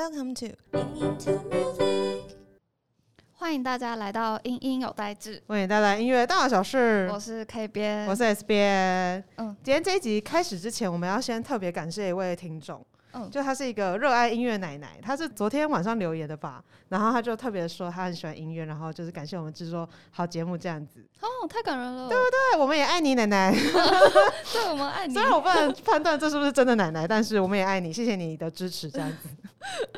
Welcome to 欢迎大家来到英音有代志，为你带来音乐大小事我。是 K 编，我是 S 边。嗯今天这一集开始之前，我们要先特别感谢一位听众，嗯就她是一个热爱音乐奶奶，她是昨天晚上留言的吧，然后她就特别说她很喜欢音乐，然后就是感谢我们制作好节目这样子。哦，太感人了，对不对，我们也爱你，奶奶。对我们爱你虽，然我不能判断这是不是真的奶奶，但是我们也爱你，谢谢你的支持，这样子。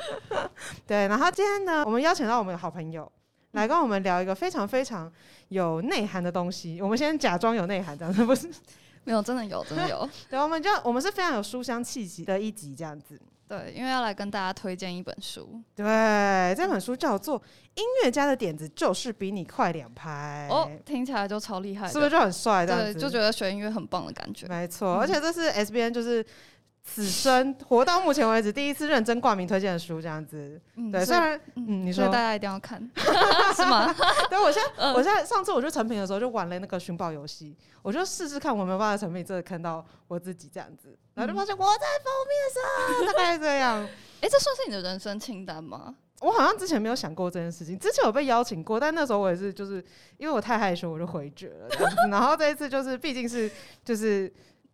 对，然后今天呢，我们邀请到我们的好朋友来跟我们聊一个非常非常有内涵的东西。我们先假装有内涵，这样子不是？没有，真的有，真的有，对，我们就我们是非常有书香气息的一集，这样子。对，因为要来跟大家推荐一本书，对，这本书叫做《音乐家的点子就是比你快两拍》，哦，听起来就超厉害，是不是就很帅？对，就觉得学音乐很棒的感觉，没错，嗯而且这是 S B N 就是此生活到目前为止第一次认真挂名推荐的书，这样子。嗯，对，虽然嗯，你说大，家一定要看，是吗？对我现在嗯我现在上次我去成品的时候就玩了那个寻宝游戏，我就试试看我有没有办法在成品真的看到我自己这样子，然后就发现我在封面上，大概是这样。哎，这算是你的人生清单吗？我好像之前没有想过这件事情，之前有被邀请过，但那时候我也是就是因为我太害羞，我就回绝了。然后这一次就是毕竟是就是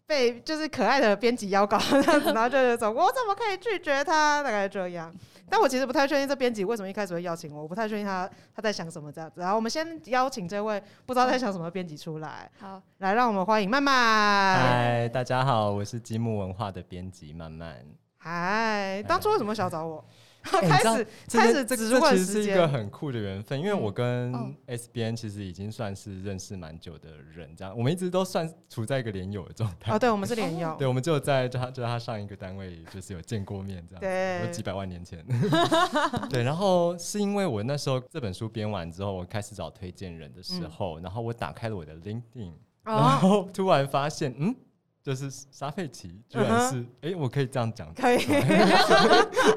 被就是可爱的编辑邀稿这样子，然后就有种我怎么可以拒绝他？大概这样。但我其实不太确定这编辑为什么一开始会邀请我，我不太确定他他在想什么这样子。然后我们先邀请这位不知道在想什么编辑出来，好，来让我们欢迎曼曼。嗨，大家好，我是积木文化的编辑曼曼。嗨，当初为什么想要找我？开始开始这这其实是一个。很酷的缘分，因为我嗯跟 SBN 其实已经算是认识蛮久的人，这样我们一直都算处在一个连友的状态。哦，对，我们是连友。对，我们只有在就他就他上一个单位就是有见过面这样子。对有几百万年前，对，然后是因为我那时候这本书编完之后，我开始找推荐人的时候，然后我打开了我的 LinkedIn，然哦，后突然发现，嗯，就是沙佩奇居然是，哎、我可以这样讲，可以。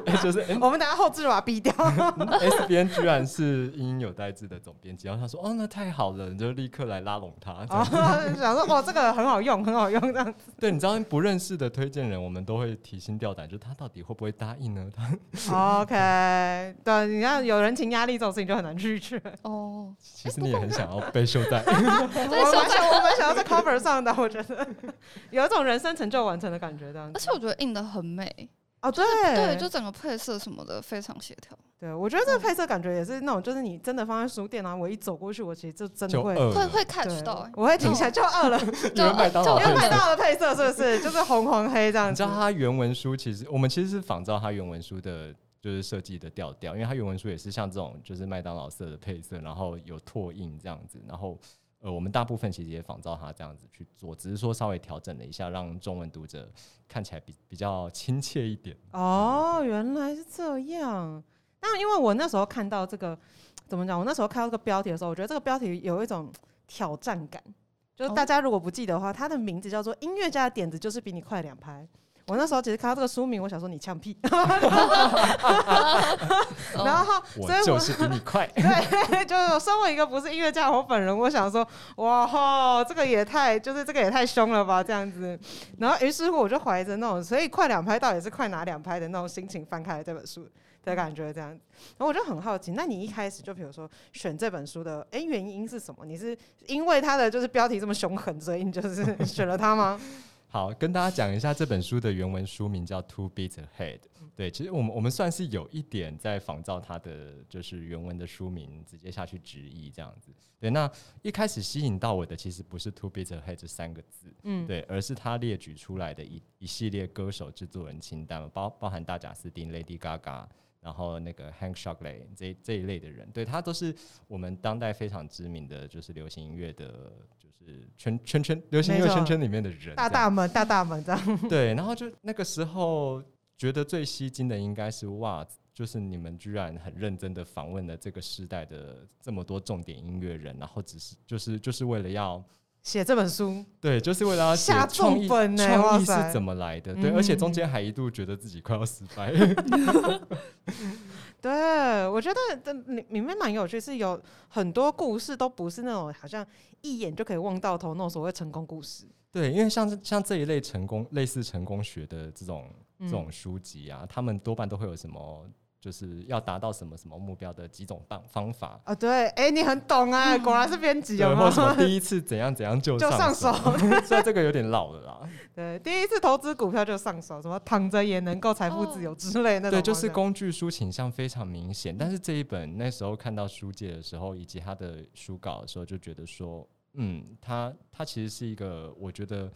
哎 就是哎、我们等下后置把它逼掉。嗯 S 边居然是英英有代志的总编辑，然后他说，哦，那太好了，你就立刻来拉拢他。想说哦，这个很好用，很好用这样子。对，你知道不认识的推荐人，我们都会提心吊胆，就是他到底会不会答应呢？他 OK，对，你看有人情压力这种事情就很难拒绝。哦，其实你也很想要被秀带。我蛮想，我蛮想要在 cover 上的，我觉得有一种人生成就完成的感觉，这样子。而且我觉得印的很美，哦，对。对，就整个配色什么的非常协调，对，我觉得这个配色感觉也是那种，就是你真的放在书店，然后我一走过去，我其实就真的会，就饿了，会会对。catch 到，欸。我会停下，就饿了，因为麦当劳因为配色。看到的配色是不是？就是红黄黑这样子。你知道？它原文书其实我们其实是仿照它原文书的，就是设计的调调，因为它原文书也是像这种就是麦当劳色的配色，然后有拓印这样子，然后呃我们大部分其实也仿照他这样子去做，只是说稍微调整了一下，让中文读者看起来比比较亲切一点。哦，原来是这样。那因为我那时候看到这个，怎么讲？我那时候看到这个标题的时候，我觉得这个标题有一种挑战感。就是哦大家如果不记得的话，它的名字叫做《音乐家的点子就是比你快两拍》。我那时候其实看到这个书名，我想说你呛屁，然后我所以我就是比你快，对，就是身为一个不是音乐家，我本人我想说，哇吼，这个也太就是这个也太凶了吧，这样子。然后于是乎我就怀着那种，所以快两拍到底是快哪两拍的那种心情翻开了这本书的感觉，这样。然后我就很好奇，那你一开始就比如说选这本书的，哎、原因是什么？你是因为它的就是标题这么凶狠，所以你就是 选了它吗？好，跟大家讲一下这本书的原文书名叫《Two Beats Ahead》。对，其实我们我们算是有一点在仿照它的就是原文的书名，直接下去直译这样子。对，那一开始吸引到我的其实不是 “Two Beats Ahead” 这三个字，嗯，对，而是他列举出来的一一系列歌手制作人清单，包包含大贾斯汀、Lady Gaga。然后那个 Hank Shockley 这这一类的人，对他都是我们当代非常知名的，就是流行音乐的，就是圈圈圈流行音乐圈圈里面的人，大大们大大们这样。对，然后就那个时候觉得最吸睛的应该是哇，就是你们居然很认真的访问了这个时代的这么多重点音乐人，然后只是就是就是为了要写这本书，对，就是为了要写下创意重本呢创意是怎么来的？对，而且中嗯间还一度觉得自己快要失败。对，我觉得这里里面蛮有趣，是有很多故事都不是那种好像一眼就可以望到头那种所谓成功故事。对，因为像这像这一类成功类似成功学的这种这种书籍啊，他们多半都会有什么，就是要达到什么什么目标的几种方方法，哦，对，哎、你很懂啊、果然是编辑，对，有没或什么？第一次怎样怎样就就上手，手虽然这个有点老了啦。对，第一次投资股票就上手，什么躺着也能够财富自由之类的那种对，就是工具书倾向非常明显。但是这一本那时候看到书界的时候，以及他的书稿的时候，就觉得说，嗯，它它其实是一个我觉得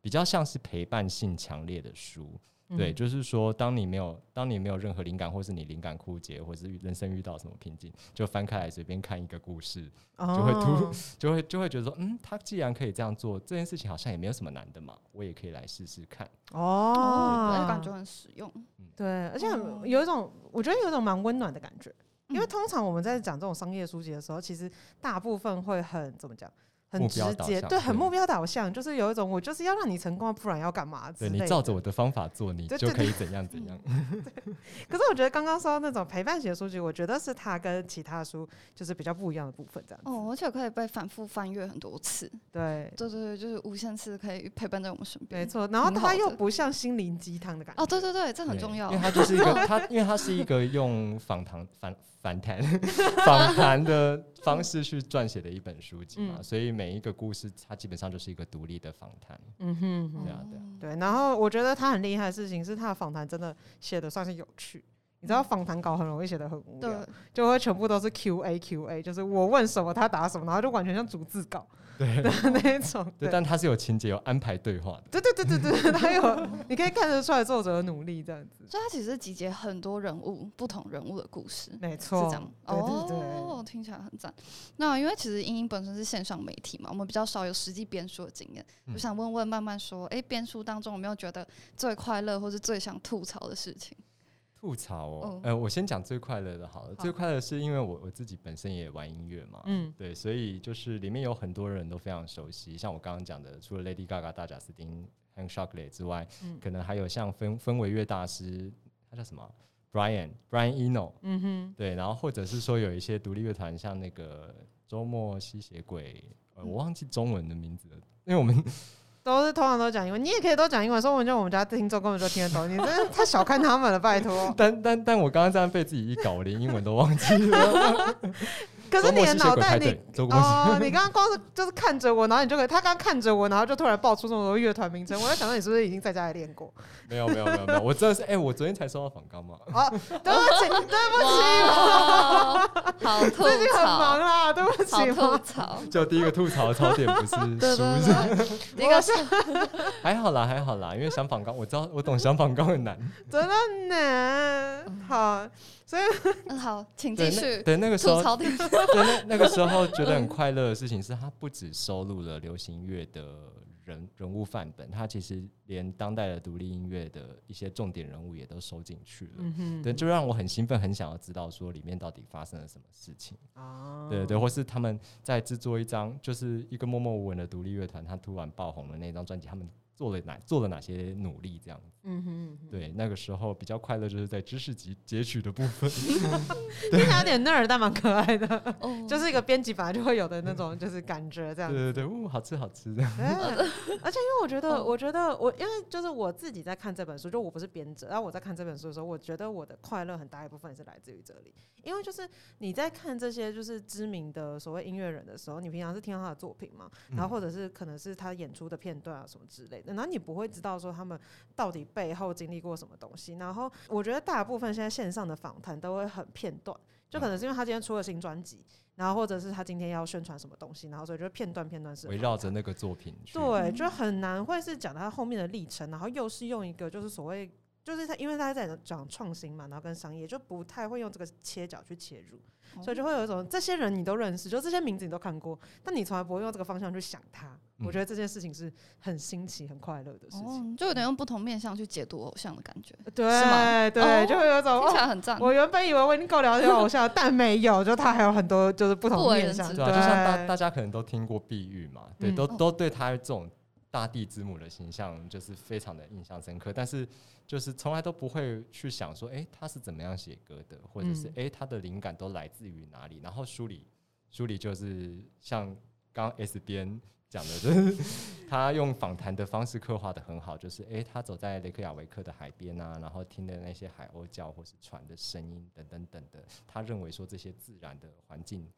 比较像是陪伴性强烈的书。对，嗯就是说，当你没有当你没有任何灵感，或是你灵感枯竭，或是人生遇到什么瓶颈，就翻开来随便看一个故事，就会突哦 就会就会觉得说，嗯，他既然可以这样做，这件事情好像也没有什么难的嘛，我也可以来试试看。哦，哦，那感觉很实用。对，而且有一种，我觉得有一种蛮温暖的感觉。因为嗯通常我们在讲这种商业书籍的时候，其实大部分会很怎么讲，很直接，对，很目标导向，就是有一种我就是要让你成功，不然要干嘛之类的。对你照着我的方法做，你就可以怎样怎样。可是我觉得刚刚说到那种陪伴型的书籍，我觉得是它跟其他书就是比较不一样的部分，这样。哦，而且可以被反复翻阅很多次。对，对对对，就是无限次可以陪伴在我们身边。没错。然后它又不像心灵鸡汤的感觉。哦，对对对，这很重要因为。它就是一个 它，因为它是一个用访谈反反谈 访谈的方式去撰写的一本书籍嘛，嗯所以每一个故事它基本上就是一个独立的访谈。嗯哼哼对啊对啊哦对，然后我觉得他很厉害的事情是，他的访谈真的写的算是有趣。你知道访谈稿很容易写的很无聊对，，就会全部都是 Q A Q A，就是我问什么他答什么，然后就完全像逐字稿对 的那一种。对，但他是有情节有安排对话的。对对对对对，他有你可以看得出来作者的努力，这样子。所以他其实集结很多人物、不同人物的故事。是没错，是这样对对对。哦，听起来很赞。那因为其实英英本身是线上媒体嘛，我们比较少有实际编书的经验，嗯就想问问慢慢说，哎，编书当中有没有觉得最快乐或是最想吐槽的事情？吐槽哦嗯，呃，我先讲最快乐的好了。好。最快乐是因为我我自己本身也玩音乐嘛，嗯。对，所以就是里面有很多人都非常熟悉，像我刚刚讲的，除了 Lady Gaga、大贾斯汀、Hank Shockley 之外，嗯可能还有像氛氛围乐大师，他叫什么？Brian Brian Eno，嗯哼，对，然后或者是说有一些独立乐团，像那个周末吸血鬼，呃，我忘记中文的名字了，因为我们都是通常都讲英文，你也可以都讲英文，说我觉得我们家听众根本就听得懂，你真的太小看他们了，拜托。但 但但我刚刚这样被自己一搞，我连英文都忘记了。可是你的脑袋你哦，你刚刚光是就是看着我，然后你就可以，他刚刚看着我，然后就突然爆出这么多乐团名称，我在想到你是不是已经在家里练过？没有没有没有没有，我真的是哎、我昨天才收到访纲嘛。哦，对不起，对不起，哇，好 吐最近很忙槽，啦，对不起吐嘛。槽。就第一个吐槽的槽点不是 对书，对是对，一个是还好啦还好啦，因为想访纲，我知道我懂想访纲很难。真的难。好，所以嗯好，请继续对那个时候。对那那个时候觉得很快乐的事情是，他不止收录了流行乐的人人物范本，他其实连当代的独立音乐的一些重点人物也都收进去了。嗯哼对，就让我很兴奋，很想要知道说里面到底发生了什么事情。哦对对，或是他们在制作一张就是一个默默无闻的独立乐团，他突然爆红的那张专辑，他们做了哪做了哪些努力这样子。嗯哼嗯哼，对，那个时候比较快乐，就是在知识集截取的部分。听起来有点 nerd，但蛮可爱的，哦，就是一个编辑本来就会有的那种就是感觉这样对。对对，哦，好吃好吃这样。对，而且因为我觉得，嗯我觉得我因为就是我自己在看这本书，就我不是编者，然后我在看这本书的时候，我觉得我的快乐很大一部分是来自于这里，因为就是你在看这些就是知名的所谓音乐人的时候，你平常是听到他的作品嘛，然后或者是可能是他演出的片段啊什么之类的，然后你不会知道说他们到底背后经历过什么东西，然后我觉得大部分现在线上的访谈都会很片段，就可能是因为他今天出了新专辑。然后或者是他今天要宣传什么东西，然后所以就片段片段是围绕着那个作品。对，就很难会是讲他后面的历程，然后又是用一个就是所谓，就是他因为他在讲创新嘛，然后跟商业就不太会用这个切角去切入，所以就会有一种这些人你都认识，就这些名字你都看过，但你从来不会用这个方向去想他。我嗯觉得这件事情是很新奇、很快乐的事情。哦，就有点用不同面向去解读偶像的感觉，对对，哦就会有一种哦。听起来很赞。我原本以为我已经够了解偶像了，但没有，就他还有很多就是不同面向。对啊，就像大大家可能都听过碧玉嘛，对，嗯都哦都对他这种大地之母的形象就是非常的印象深刻，但是就是从来都不会去想说，哎、他是怎么样写歌的，或者是嗯。哎、诶他的灵感都来自于哪里，然后书里书里就是像刚 S 边讲的，就是 他用访谈的方式刻画的很好，就是诶，他走在雷克雅维克的海边啊，然后听的那些海鸥叫或是船的声音等等等的，他认为说这些自然的环境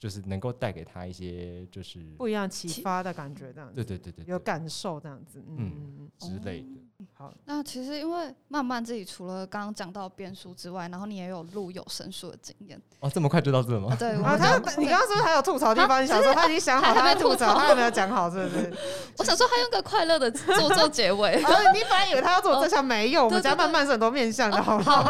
就是能够带给他一些就是不一样启启发的感觉，这样子，对对对对对有感受这样子，嗯嗯嗯之类的。嗯，好，那其实因为慢慢自己除了刚刚讲到变数之外，然后你也有录有声书的经验哦，这么快就到这了吗啊。？对，啊，他你刚刚是不是还有吐槽的地方？啊你想说他已经想好他在吐槽，还没吐槽他有没有讲好，是不是？我想说他用个快乐的做做结尾。啊，你本来以为他要做这项，没有，我们家慢慢是很多面向的，好不好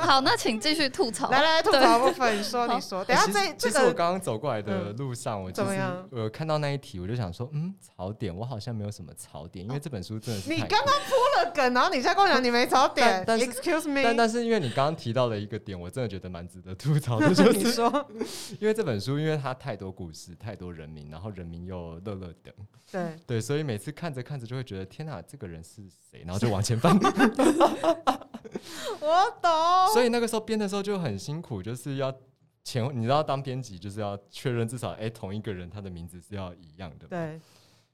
好？那请继续吐槽。来来，吐槽部分，你说你说，等下这这个我刚刚走过来的嗯。路上，我就是怎么样？我看到那一题，我就想说，嗯，槽点，我好像没有什么槽点，因为这本书真的是太你刚刚铺了梗，然后你现在跟我讲你没槽点 但，Excuse me，但但是因为你刚刚提到了一个点，我真的觉得蛮值得吐槽的，就你是说因为这本书，因为它太多故事，太多人名，然后人名又乐乐等，对，对，所以每次看着看着就会觉得天哪，这个人是谁？然后就往前翻。我懂，所以那个时候编的时候就很辛苦，就是要前你知道当编辑就是要确认至少哎、同一个人他的名字是要一样的。对，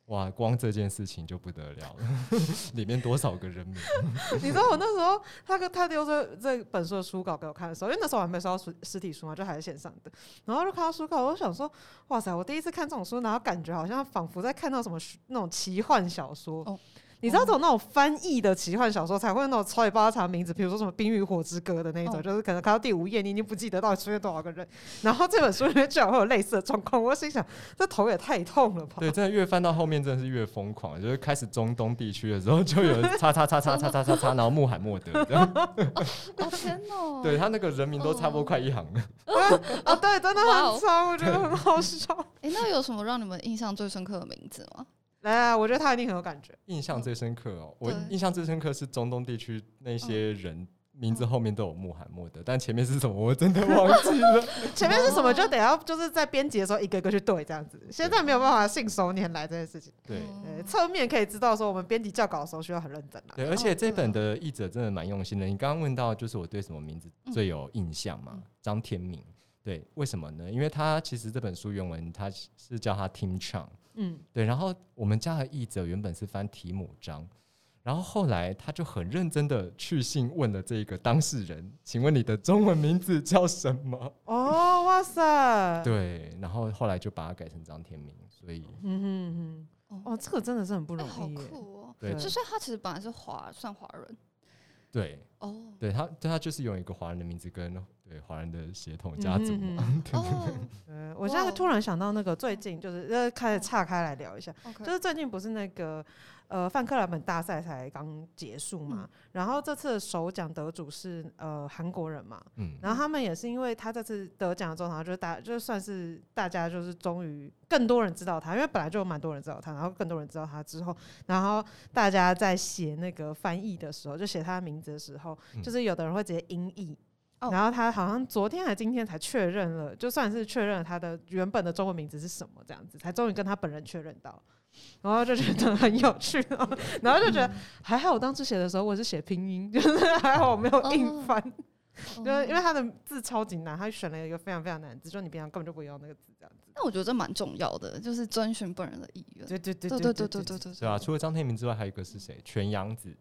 哇，光这件事情就不得了了，里面多少个人名？你知道我那时候他跟他丢这这本书的书稿给我看的时候，因为那时候我还没收到实实体书嘛，就还是线上的，然后就看到书稿，我就想说，哇塞，我第一次看这种书，然后感觉好像仿佛在看到什么那种奇幻小说。哦你知道这种那种翻译的奇幻小说才会有那种超级爆炸长名字，比如说什么《冰与火之歌》的那一种，哦就是可能看到第五页，你已经不记得到底出现多少个人。然后这本书里面居然会有类似的状况，我心想，这头也太痛了吧？对，真的越翻到后面真的是越疯狂，就是开始中东地区的时候就有叉叉叉叉叉叉叉叉，然后穆罕默德这样，哦天哪！对他那个人名都差不多快一行了。啊，对，真的很长，我觉得很好笑。哎、那有什么让你们印象最深刻的名字吗？来来，我觉得他一定很有感觉。印象最深刻哦，我印象最深刻是中东地区那些人。名字后面都有穆罕默德，但前面是什么我真的忘记了。前面是什么就得要就是在编辑的时候一个一个去对这样子，现在没有办法信手拈来这件事情。对侧面可以知道说我们编辑校稿的时候需要很认真啊。对，而且这本的译者真的蛮用心的。你刚刚问到就是我对什么名字最有印象嘛嗯？张天明。对，为什么呢？因为他其实这本书原文他是叫他 Tim Chang。嗯，对，然后我们家的译者原本是翻提姆章，然后后来他就很认真的去信问了这个当事人，请问你的中文名字叫什么？哦，哇塞，，对，然后后来就把它改成张天明，所以嗯哼哼，哦，哦，这个真的是很不容易好。酷哦！对对就是他其实本来是华，算华人对哦对，他对他就是用一个华人的名字跟对华人的血统家族 对哦。对，我现在突然想到那个最近就是呃开始岔开来聊一下。就是最近不是那个呃范克莱本大赛才刚结束嘛，然后这次的首奖得主是呃韩国人嘛，嗯，然后他们也是因为他这次得奖之后，然后就是大就算是大家就是终于更多人知道他，因为本来就有蛮多人知道他，然后更多人知道他之后，然后大家在写那个翻译的时候，就写他的名字的时候，嗯。就是有的人会直接音译。哦然后他好像昨天还今天才确认了，就算是确认了他的原本的中文名字是什么，这样子才终于跟他本人确认到，然后就觉得很有趣，然后然后就觉得还好我当初写的时候我是写拼音，就是还好我没有硬哦翻，哦就是因为他的字超级难，他选了一个非常非常难的字，就你平常根本就不会用那个字这样子。那我觉得这蛮重要的，就是遵循本人的意愿。对对对对对对对对对对啊，除了张天明之外，还有一个是谁？全阳子，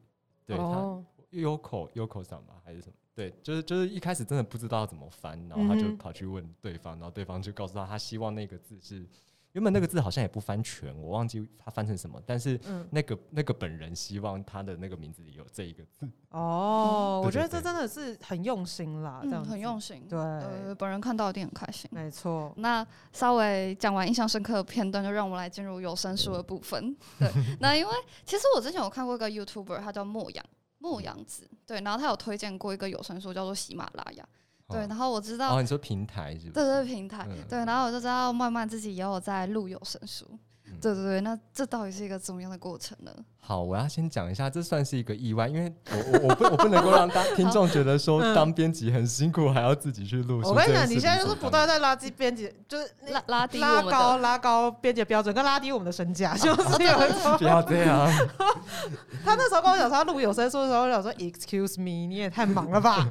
对他哦，Yoko Yoko 上吧，还是什么？对，就是就是一开始真的不知道怎么翻，然后他就跑去问对方，然后对方就告诉他，他希望那个字是原本那个字好像也不翻全，我忘记他翻成什么，但是嗯，那个那个本人希望他的那个名字里有这一个字。哦，我觉得这真的是很用心啦，这样嗯，很用心。对呃，本人看到一定很开心。没错，那稍微讲完印象深刻的片段，就让我们来进入有声书的部分。对，那因为其实我之前有看过一个 YouTuber，他叫莫阳莫阳子，对，然后他有推荐过一个有声书叫做喜马拉雅，对，哦然后我知道哦，你说平台是吧对是？对平台，嗯。对，然后我就知道慢慢自己也有在录有声书，嗯对对对，那这到底是一个怎么样的过程呢？好，我要先讲一下，这算是一个意外，因为我我我不我不能够让大听众觉得说嗯当编辑很辛苦，还要自己去录。我跟你讲，你现在就是不断在拉低编辑，就是拉拉低拉高，拉高编辑的标准，跟拉低我们的身价，就是有一种。不要这样。他那时候跟我讲说他录有声书的时候，我想说 Excuse me，你也太忙了吧？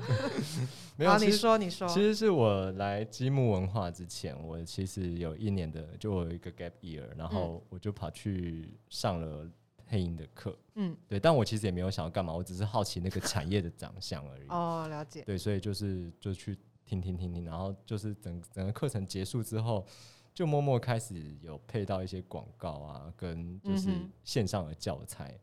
没有其实说你说，其实是我来积木文化之前，我其实有一年的，就我有一个 gap year，然后我就跑去上了配音的课。嗯，对，但我其实也没有想要干嘛，我只是好奇那个产业的长相而已。哦，了解，对，所以就是就去听听听听，然后就是整整个课程结束之后，就默默开始有配到一些广告啊，跟就是线上的教材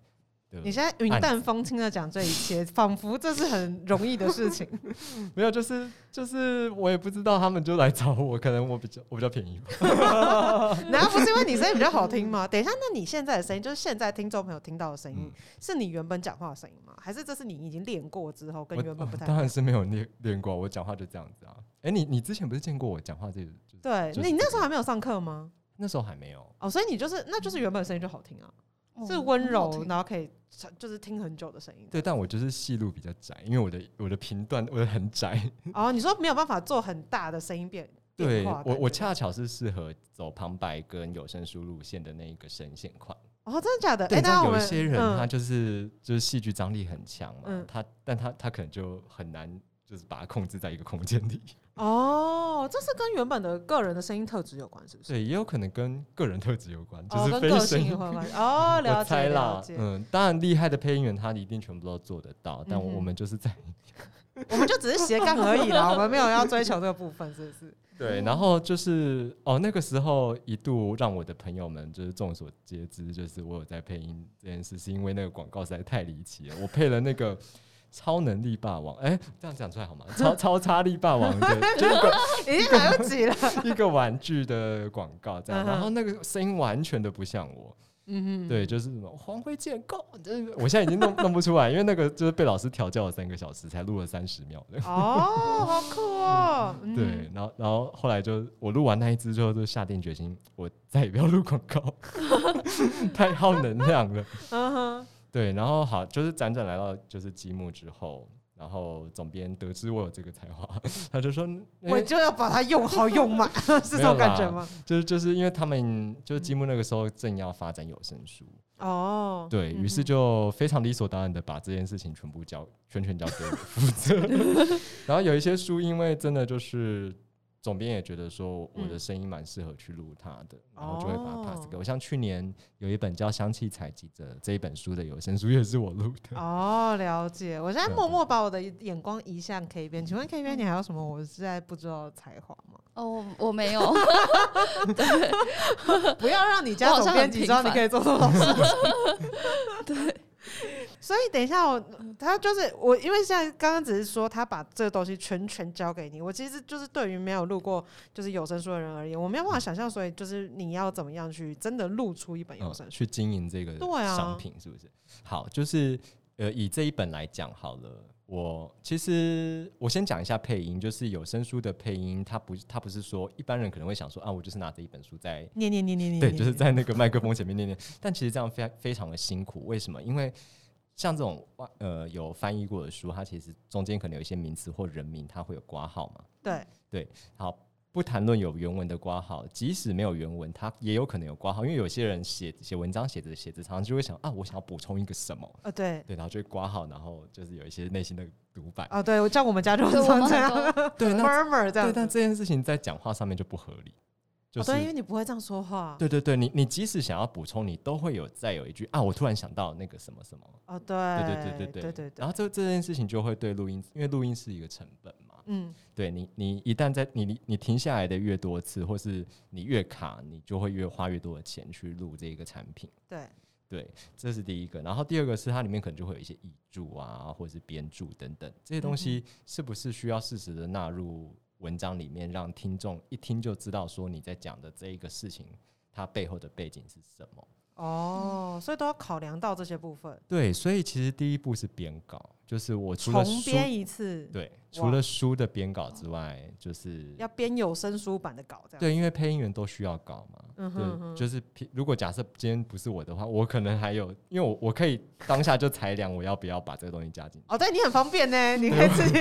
的。你现在云淡风轻的讲这一切，仿佛这是很容易的事情。没有，就是就是我也不知道，他们就来找我，可能我比较我比较便宜吧。难道不是因为你声音比较好听吗？等一下，那你现在的声音，就是现在听众朋友听到的声音，嗯是你原本讲话的声音吗？还是这是你已经练过之后跟原本不太一当然？是没有练练过，我讲话就这样子啊。哎、你你之前不是见过我讲话这个？就是对就是你那时候还没有上课吗？那时候还没有。哦，所以你就是那就是原本声音就好听啊，哦是温柔，然后可以就是听很久的声音。对，但我就是戏路比较窄，因为我的我的频段我的很窄。哦，你说没有办法做很大的声音变对我我恰巧是适合走旁白跟有声书路线的那一个声线款。哦，真的假的？对，哎，但有一些人他嗯就是就是戏剧张力很强嘛，嗯他但他他可能就很难就是把它控制在一个空间里。哦，这是跟原本的个人的声音特质有关，是不是？对，也有可能跟个人特质有关，就哦，是跟个非声音性有关。哦，我了解猜了解。，啦嗯，当然厉害的配音员他一定全部都做得到，但我嗯哼我们就是在 我们就只是斜杠而已啦，我们没有要追求这个部分，是不是？对，然后就是哦，那个时候一度让我的朋友们就是众所皆知，就是我有在配音这件事，是因为那个广告实在太离奇了，我配了那个。超能力霸王，哎、这样讲出来好吗？超超差力霸王的，就一个已经来不及了。一个玩具的广告这样，然后那个声音完全的不像我，嗯对，就是什么黄灰剑 Go，就是我现在已经弄弄不出来，因为那个就是被老师调教了三个小时才录了三十秒的。哦，好酷哦。嗯对，，然后然后后来就我录完那一支之后，就下定决心，我再也不要录广告，太耗能量了。嗯哼，对，然后好，就是辗转来到就是积木之后，然后总编得知我有这个才华，他就说，诶我就要把它用好用满，是这种感觉吗？就是就是因为他们就是积木那个时候正要发展有声书，哦，对于是就非常理所当然的把这件事情全部交全权交给我负责。然后有一些书，因为真的就是总编也觉得说我的嗯声音蛮适合去录他的，然后就会把它 pass 给哦我。像去年有一本叫《香气采集者》这一本书的有声书也是我录的。哦，了解。我现在默默把我的眼光移向 K 边，请问 K 边你还有什么我现在不知道的才华吗？哦，我我没有，不要让你家总编辑知道你可以做多少事情。对。所以等一下我，他就是我，因为现在刚刚只是说他把这个东西全权交给你，我其实就是对于没有录过就是有声书的人而言，我没有办法想象，所以就是你要怎么样去真的录出一本有嗯声，书。去经营这个商品是不是？好，就是呃，以这一本来讲好了。我其实我先讲一下配音，就是有声书的配音，它不它不是说一般人可能会想说啊，我就是拿着一本书在念念念念念，对，就是在那个麦克风前面念念。但其实这样非常非常的辛苦，为什么？因为像这种呃有翻译过的书，它其实中间可能有一些名词或人名，它会有挂号嘛。对对，好，不谈论有原文的挂号，即使没有原文，它也有可能有挂号，因为有些人写写文章写着写着，常常就会想啊，我想要补充一个什么，呃，对，对，然后就会挂号，然后就是有一些内心的独白。哦，对，我像我们家就 对我们常这样对，那，murmur 这样对，但这件事情在讲话上面就不合理。就是、哦对，因为你不会这样说话。对对对，你你即使想要补充，你都会有再有一句啊，我突然想到那个什么什么。哦，对，对对对对对对对然后这这件事情就会对录音，因为录音是一个成本嘛。嗯，对你，你一旦在你你你停下来的越多次，或是你越卡，你就会越花越多的钱去录这个产品。对，对，这是第一个。然后第二个是它里面可能就会有一些译注啊，或者是编注等等这些东西，是不是需要适时的纳入文章里面，让听众一听就知道说你在讲的这一个事情，它背后的背景是什么？哦，所以都要考量到这些部分，对，所以其实第一步是编稿，就是我除了重编一次，对，除了书的编稿之外，就是要编有声书版的稿，这样。对，因为配音员都需要稿嘛。嗯哼对，哼就是如果假设今天不是我的话，我可能还有，因为我我可以当下就裁量我要不要把这个东西加进去。哦，对你很方便呢，你可以自己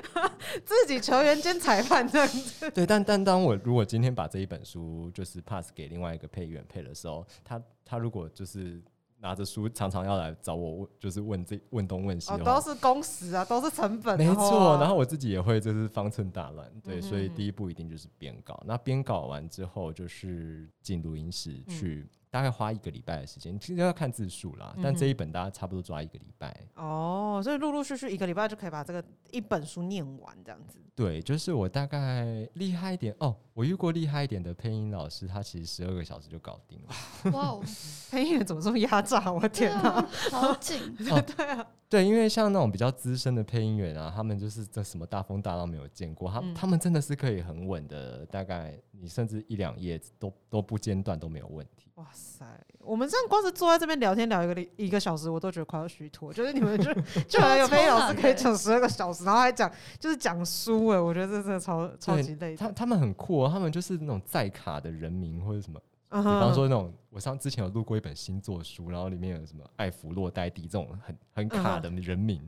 自己球员兼裁判这样子。对，但但当我如果今天把这一本书就是 pass 给另外一个配音员配的时候，他他如果就是拿着书常常要来找我问，就是问这问东问西哦，都是工时啊，都是成本，没错，啊然后我自己也会就是方寸大乱，对，嗯所以第一步一定就是编稿。那编稿完之后，就是进录音室嗯去，大概花一个礼拜的时间，其实要看字数啦。但这一本大家差不多抓一个礼拜。哦，所以陆陆续续一个礼拜就可以把这个一本书念完，这样子。对，就是我大概厉害一点哦，我遇过厉害一点的配音老师，他其实十二个小时就搞定了。哇哦，配音员怎么这么压榨？我天哪！啊，好紧，对啊，对，因为像那种比较资深的配音员啊，他们就是这什么大风大浪没有见过，他、嗯他们真的是可以很稳的，大概你甚至一两页都都不间断都没有问题。哇塞！我们这样光是坐在这边聊天聊一个一个小时，我都觉得快要虚脱。就是你们就 就好像有配音老师可以讲十二个小时，然后还讲就是讲书哎，我觉得这真的超超级累。他他们很酷哦，他们就是那种在卡的人名或者什么，嗯比方说那种我上之前有录过一本星座书，然后里面有什么艾弗洛戴蒂这种很很卡的人名，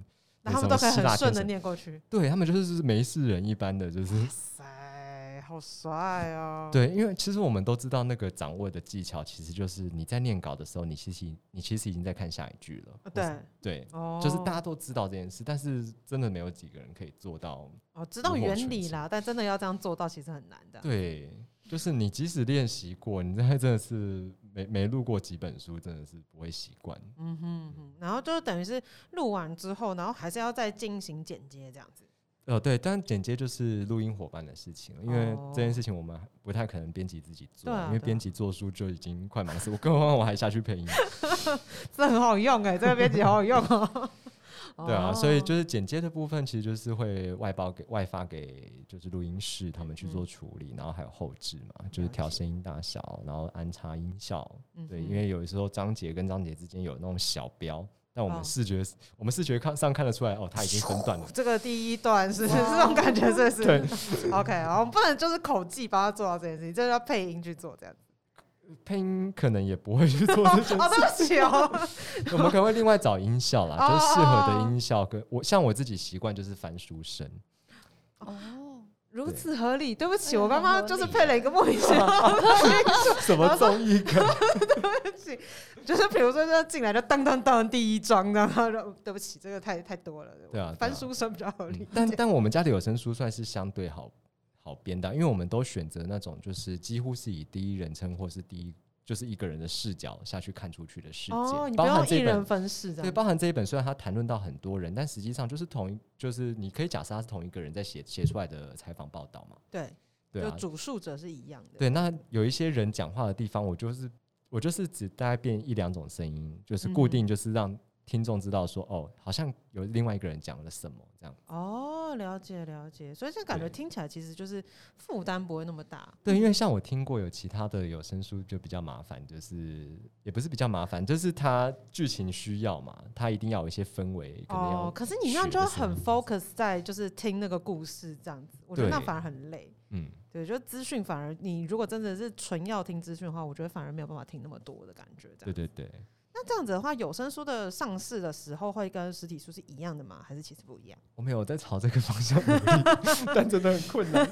然后他们都可以很顺的念过去。对他们就是没事人一般的，就是哇塞，好帅哦！对，因为其实我们都知道那个掌握的技巧，其实就是你在念稿的时候，你其实你其实已经在看下一句了。呃对，对，哦，就是大家都知道这件事，但是真的没有几个人可以做到。哦知道原理啦，但真的要这样做到，其实很难的。对，就是你即使练习过，你真的 真的是没没录过几本书，真的是不会习惯。嗯哼哼，然后就等于是录完之后，然后还是要再进行剪接这样子。呃，对，但剪接就是录音伙伴的事情，因为哦这件事情我们不太可能编辑自己做，因为编辑做书就已经快忙死我，更何况我还下去配音。这很好用哎、这个编辑好好用哦。对啊，所以哦就是剪接的部分，其实就是会外包给外发给就是录音室他们去做处理，然后还有后置嘛，就是调声音大小，然后安插音效。对，因为有的时候章节跟章节之间有那种小标，但我哦们视觉、我们视觉看上看得出来，哦，它已经分段了。这个第一段是 是这种感觉，是不是？对，OK，我们不能就是口技帮他做到这件事情，就是要配音去做这样子。配音可能也不会去做这件哦，对不起哦。我们可能会另外找音效啦，哦就是适合的音效跟我像我自己习惯就是翻书声，哦，如此合理，对不起，哎我刚刚就是配了一个莫名其妙的什么综艺梗？东西，就是比如说，就进来就当当当第一章，然后就对不起，这个太太多了，对啊翻书声比较合理嗯。但但我们家的有声书算是相对好好编的，因为我们都选择那种就是几乎是以第一人称或是第一就是一个人的视角下去看出去的世界，哦，你不包含这一人本。分饰这对，包含这一本，虽然他谈论到很多人，但实际上就是同一，就是你可以假设他是同一个人在写写出来的采访报道嘛。对，对啊，就主述者是一样的。对，那有一些人讲话的地方，我就是我就是只大概变一两种声音，就是固定，就是让听众知道说，哦，好像有另外一个人讲了什么这样。哦，了解了解，所以这感觉听起来其实就是负担不会那么大。对，因为像我听过有其他的有声书就比较麻烦，就是也不是比较麻烦，就是它剧情需要嘛，它一定要有一些氛围，可能要哦，可是你那样就很 focus 在就是听那个故事这样子，我觉得那反而很累。嗯，对，就资讯反而你如果真的是纯要听资讯的话，我觉得反而没有办法听那么多的感觉。这样，对对对。那这样子的话，有声书的上市的时候会跟实体书是一样的吗？还是其实不一样？我没有在朝这个方向努力，但真的很困难。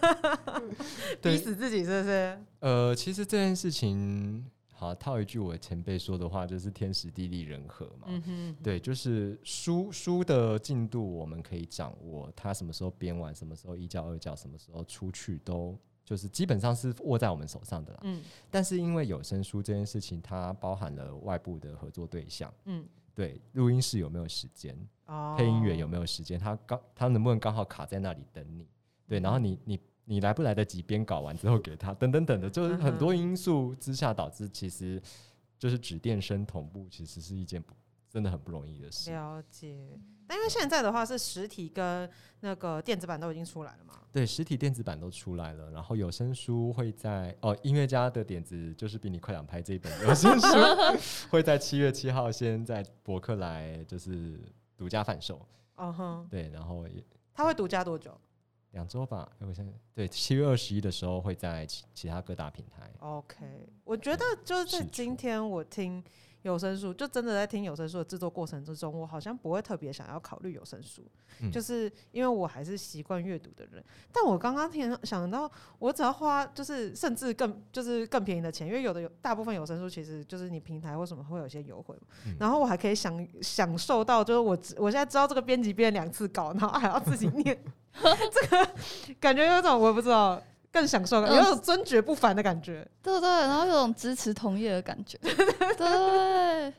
逼，死自己是不是？呃，其实这件事情，好套一句我前辈说的话，就是天时地利人和嘛。嗯哼，对，就是书书的进度我们可以掌握，它什么时候编完，什么时候一教二教，什么时候出去，都就是基本上是握在我们手上的啦。嗯。但是因为有声书这件事情，它包含了外部的合作对象，嗯，对，录音室有没有时间，哦，配音员有没有时间，他刚他能不能刚好卡在那里等你，对，然后你你你来不来得及编稿完之后给他，等等等的，就是很多因素之下导致，其实就是纸电声同步，其实是一件不真的很不容易的事。了解。那因为现在的话是实体跟那个电子版都已经出来了嘛，对，实体电子版都出来了，然后有声书会在哦，音乐家的点子就是比你快两拍这一本有声书 会在七月七号先在博客来就是独家贩售，哦哼，对，然后也他会独家多久两周吧，哎我现在对七月二十一的时候会在其其他各大平台。？OK，我觉得就是在今天我听有声书，就真的在听有声书的制作过程之中，我好像不会特别想要考虑有声书，嗯就是因为我还是习惯阅读的人。但我刚刚听想到，我只要花就是甚至更就是更便宜的钱，因为有的有大部分有声书其实就是你平台或什么会有一些优惠嘛，嗯然后我还可以享享受到，就是我知我现在知道这个编辑编两次稿，然后还要自己念，这个感觉有种我不知道。更享受，有种尊爵不凡的感觉。对对，然后有种支持同业的感觉，对，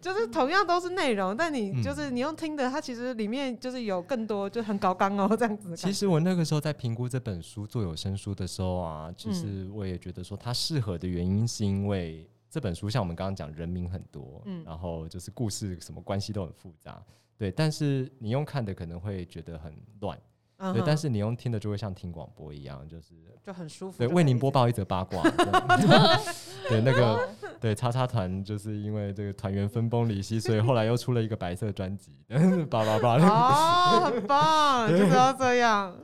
就是同样都是内容，但你嗯。就是你用听的，它其实里面就是有更多就很高纲哦这样子的感觉。其实我那个时候在评估这本书做有声书的时候啊，其实嗯。我也觉得说它适合的原因是因为这本书像我们刚刚讲人名很多，嗯。然后就是故事什么关系都很复杂，对，但是你用看的可能会觉得很乱，对，嗯哼但是你用听的就会像听广播一样，就是就很舒服。对为您播报一则八卦，对那个哦对叉叉团就是因为这个团员分崩离析，所以后来又出了一个白色专辑，叭叭叭，哦，很棒，就是要这样。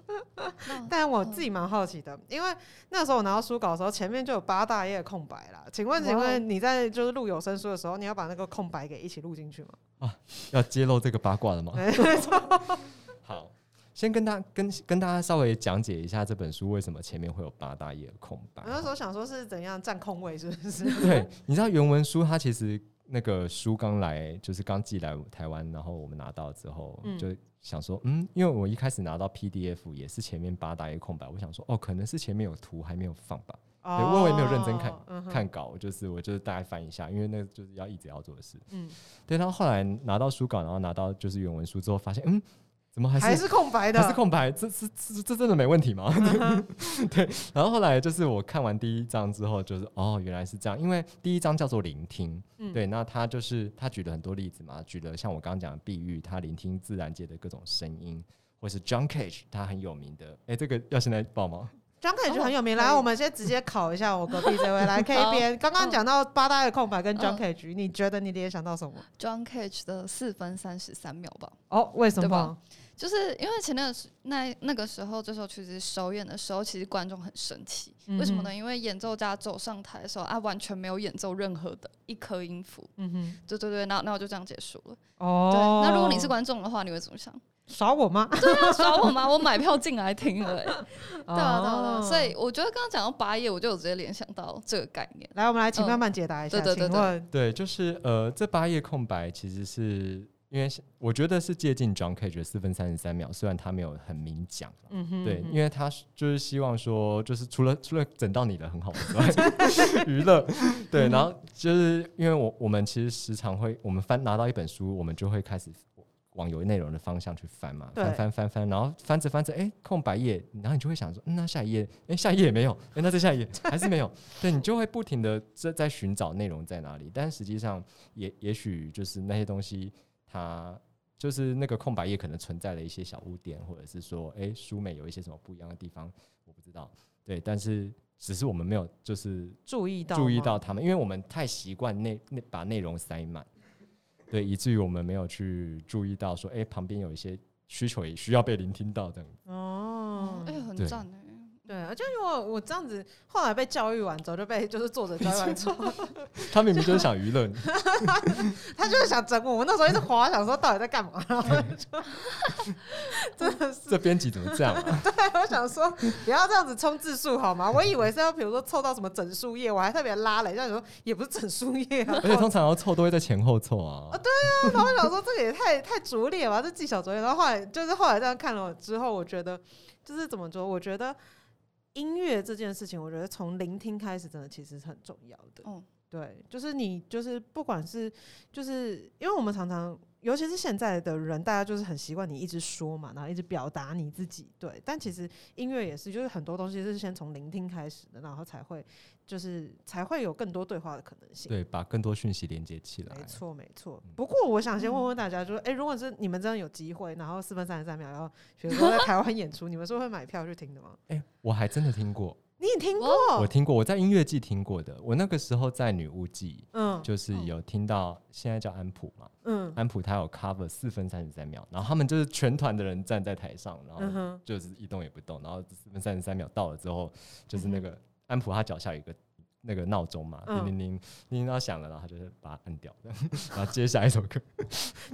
那但我自己蛮好奇的，因为那时候我拿到书稿的时候，前面就有八大页的空白啦。请问，请问你在就是录有声书的时候，你要把那个空白给一起录进去吗？要揭露这个八卦了吗？先跟大跟跟大家稍微讲解一下这本书为什么前面会有八大页的空白我。那时候想说是怎样占空位，是不是？对，你知道原文书它其实那个书刚来，就是刚寄来台湾，然后我们拿到之后，嗯就想说，嗯，因为我一开始拿到 PDF 也是前面八大页空白，我想说，哦，可能是前面有图还没有放吧。对，哦我也没有认真看嗯看稿，就是我就是大概翻一下，因为那就是要一直要做的事。嗯，对，然后后来拿到书稿，然后拿到就是原文书之后，发现，嗯，怎么还是还是空白的，还是空白，这这这这真的没问题吗？对，然后后来就是我看完第一章之后，就是哦，原来是这样，因为第一章叫做聆听，嗯对，那他就是他举了很多例子嘛，举了像我刚刚讲的碧玉，他聆听自然界的各种声音，或是 John Cage，他很有名的，哎，这个要现在报吗？John Cage 很有名，来，我们先直接考一下我隔壁这位，来 K 边，刚刚讲到八大的空白跟 John 嗯 Cage，你觉得你联想到什么？John Cage 的四分三十三秒吧。哦，为什么？就是因为前那个时那那个时候，这首曲子首演的时候，其实观众很生气，为什么呢？因为演奏家走上台的时候，啊，完全没有演奏任何的一颗音符，嗯哼，对对对，那那我就这样结束了。哦对，那如果你是观众的话，你会怎么想？耍我吗？对啊，耍我吗？我买票进来听了、欸，对啊，对啊，对啊。哦所以我觉得刚刚讲到八页，我就有直接联想到这个概念。来，我们来请嗯慢慢解答一下，对对对请问，对，就是呃，这八页空白其实是因为我觉得是接近 John Cage 的四分三十三秒，虽然他没有很明讲。嗯哼对，因为为他就是希望说，就是除了除了整到你的很好之外，娱乐，对，然后就是因为我我们其实时常会，我们翻拿到一本书，我们就会开始往有内容的方向去翻嘛，翻翻翻翻，然后翻着翻着，哎、空白页，然后你就会想说，嗯，那下一页，哎、下一页也没有，哎、那再下一页还是没有，对你就会不停的在在寻找内容在哪里，但实际上也也许就是那些东西它。就是那个空白页可能存在了一些小污点，或者是说，哎、书美有一些什么不一样的地方，我不知道。对，但是只是我们没有就是注意到注意到他们，因为我们太习惯内内把内容塞满，对，以至于我们没有去注意到说，哎、旁边有一些需求也需要被聆听到这样。哦，哎、很赞哎、对，而且因为我我这样子，后来被教育完之后，就被就是作者教育完之后，他明明就是想娱乐你，他就是想整我。我那时候一直滑，想说到底在干嘛，然后就 真的是，这编辑怎么这样啊？我想说不要这样子冲字数好吗？我以为是要比如说凑到什么整数页，我还特别拉了一下，说也不是整数页啊。而且通常要凑都会在前后凑啊。啊，对啊然后我想说这个也太太拙劣了吧，这技巧拙劣。然后后来就是后来这样看了之后，我觉得就是怎么说？我觉得音乐这件事情，我觉得从聆听开始，真的其实是很重要的。嗯对，就是你就是不管是就是因为我们常常。尤其是现在的人，大家就是很习惯你一直说嘛，然后一直表达你自己。对，但其实音乐也是，就是很多东西是先从聆听开始的，然后才会就是才会有更多对话的可能性。对，把更多讯息连接起来没。错，没错嗯。不过我想先问问大家，就是，哎、如果是你们真的有机会，然后四分三十三秒，然后比如说在台湾演出，你们是会买票去听的吗？哎、我还真的听过，你也听过？我听过，我在音乐季听过的。我那个时候在女巫季，嗯就是有听到现在叫安普嘛，嗯安普他有 cover 四分三十三秒，然后他们就是全团的人站在台上，然后就是一动也不动，然后四分三十三秒到了之后，就是那嗯个安普他脚下有一个那个闹钟嘛，叮铃铃铃铃到响了，然后他就是把它按掉，然后接下一首歌。